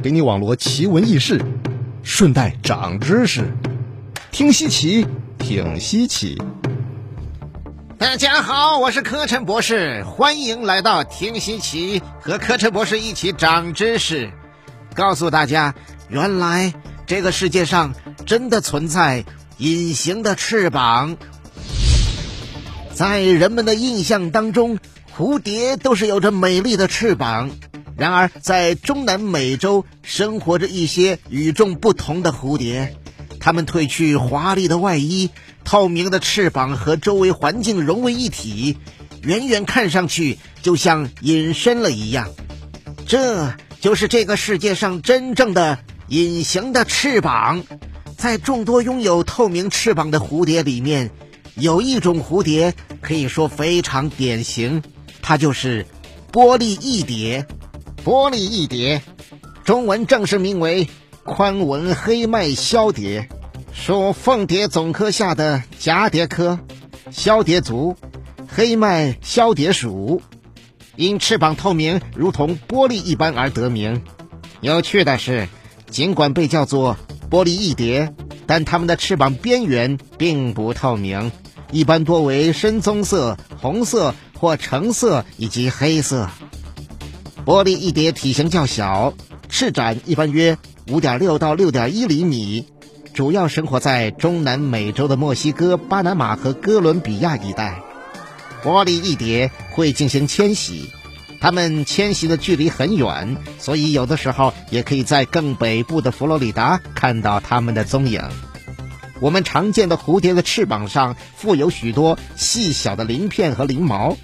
给你网罗奇闻异事，顺带长知识。听稀奇，挺稀奇。大家好，我是柯晨博士，欢迎来到听稀奇，和柯晨博士一起长知识。告诉大家，原来这个世界上真的存在隐形的翅膀。在人们的印象当中，蝴蝶都是有着美丽的翅膀。然而，在中南美洲生活着一些与众不同的蝴蝶，它们褪去华丽的外衣，透明的翅膀和周围环境融为一体，远远看上去就像隐身了一样。这就是这个世界上真正的隐形的翅膀。在众多拥有透明翅膀的蝴蝶里面，有一种蝴蝶可以说非常典型，它就是玻璃翼蝶。玻璃翼蝶，中文正式名为宽纹黑脉萧蝶，属凤蝶总科下的蛱蝶科，萧蝶族，黑脉萧蝶属，因翅膀透明如同玻璃一般而得名。有趣的是，尽管被叫做玻璃翼蝶，但它们的翅膀边缘并不透明，一般多为深棕色、红色或橙色以及黑色。玻璃翼蝶体型较小，翅展一般约五点六到六点一厘米，主要生活在中南美洲的墨西哥、巴拿马和哥伦比亚一带。玻璃翼蝶会进行迁徙，它们迁徙的距离很远，所以有的时候也可以在更北部的佛罗里达看到它们的踪影。我们常见的蝴蝶的翅膀上附有许多细小的鳞片和鳞毛，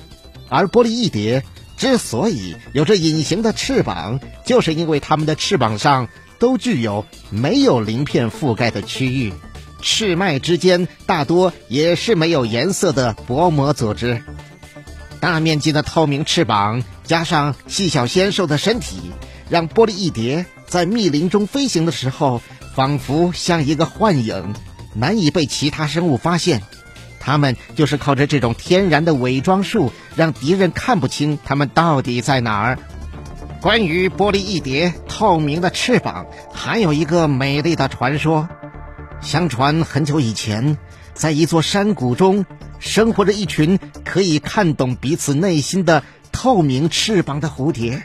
而玻璃翼蝶。之所以有着隐形的翅膀，就是因为它们的翅膀上都具有没有鳞片覆盖的区域，翅脉之间大多也是没有颜色的薄膜组织。大面积的透明翅膀加上细小纤瘦的身体，让玻璃翼蝶在密林中飞行的时候，仿佛像一个幻影，难以被其他生物发现。他们就是靠着这种天然的伪装术，让敌人看不清他们到底在哪儿。关于玻璃翼蝶透明的翅膀，还有一个美丽的传说。相传很久以前，在一座山谷中，生活着一群可以看懂彼此内心的透明翅膀的蝴蝶。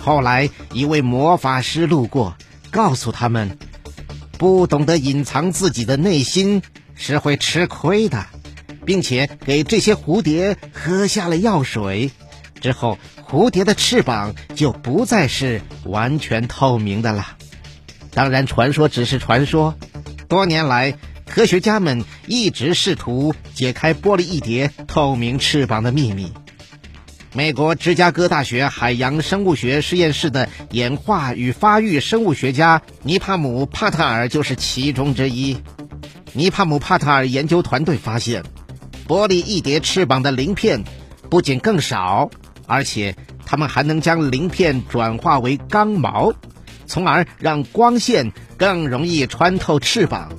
后来，一位魔法师路过，告诉他们，不懂得隐藏自己的内心是会吃亏的。并且给这些蝴蝶喝下了药水，之后蝴蝶的翅膀就不再是完全透明的了。当然，传说只是传说。多年来，科学家们一直试图解开玻璃翼蝶透明翅膀的秘密。美国芝加哥大学海洋生物学实验室的演化与发育生物学家尼帕姆·帕特尔就是其中之一。尼帕姆·帕特尔研究团队发现。玻璃翼蝶翅膀的鳞片不仅更少，而且它们还能将鳞片转化为刚毛，从而让光线更容易穿透翅膀。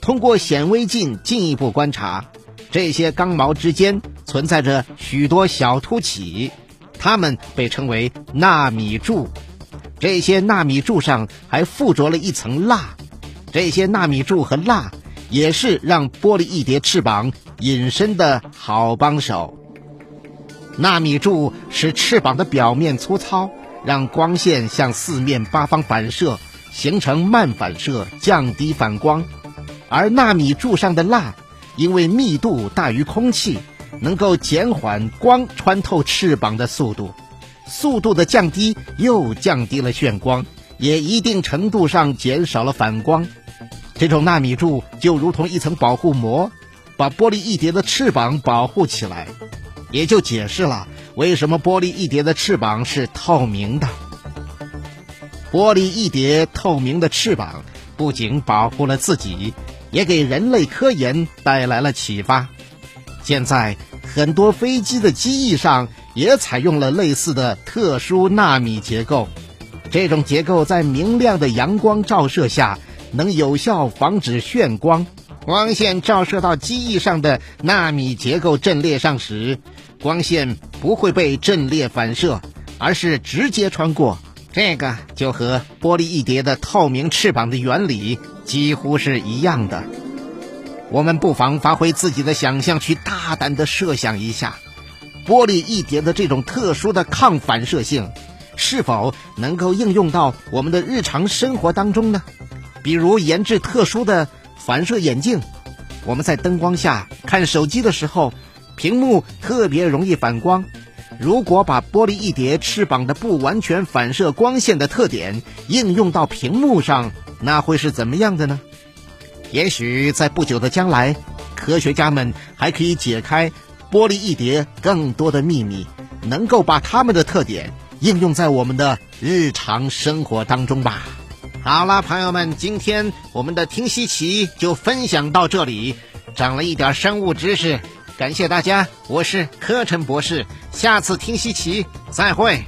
通过显微镜进一步观察，这些刚毛之间存在着许多小凸起，它们被称为纳米柱。这些纳米柱上还附着了一层蜡，这些纳米柱和蜡也是让玻璃翼蝶翅膀。隐身的好帮手。纳米柱使翅膀的表面粗糙，让光线向四面八方反射，形成慢反射，降低反光。而纳米柱上的蜡，因为密度大于空气，能够减缓光穿透翅膀的速度。速度的降低又降低了眩光，也一定程度上减少了反光。这种纳米柱就如同一层保护膜。把玻璃翼蝶的翅膀保护起来，也就解释了为什么玻璃翼蝶的翅膀是透明的。玻璃翼蝶透明的翅膀不仅保护了自己，也给人类科研带来了启发。现在很多飞机的机翼上也采用了类似的特殊纳米结构，这种结构在明亮的阳光照射下能有效防止眩光。光线照射到机翼上的纳米结构阵列上时，光线不会被阵列反射，而是直接穿过，这个就和玻璃翼蝶的透明翅膀的原理几乎是一样的。我们不妨发挥自己的想象，去大胆的设想一下，玻璃翼蝶的这种特殊的抗反射性，是否能够应用到我们的日常生活当中呢？比如研制特殊的反射眼镜，我们在灯光下看手机的时候，屏幕特别容易反光。如果把玻璃翼蝶翅膀的不完全反射光线的特点应用到屏幕上，那会是怎么样的呢？也许在不久的将来，科学家们还可以解开玻璃翼蝶更多的秘密，能够把它们的特点应用在我们的日常生活当中吧。好了，朋友们，今天我们的听稀奇就分享到这里，长了一点生物知识。感谢大家，我是柯晨博士，下次听稀奇再会。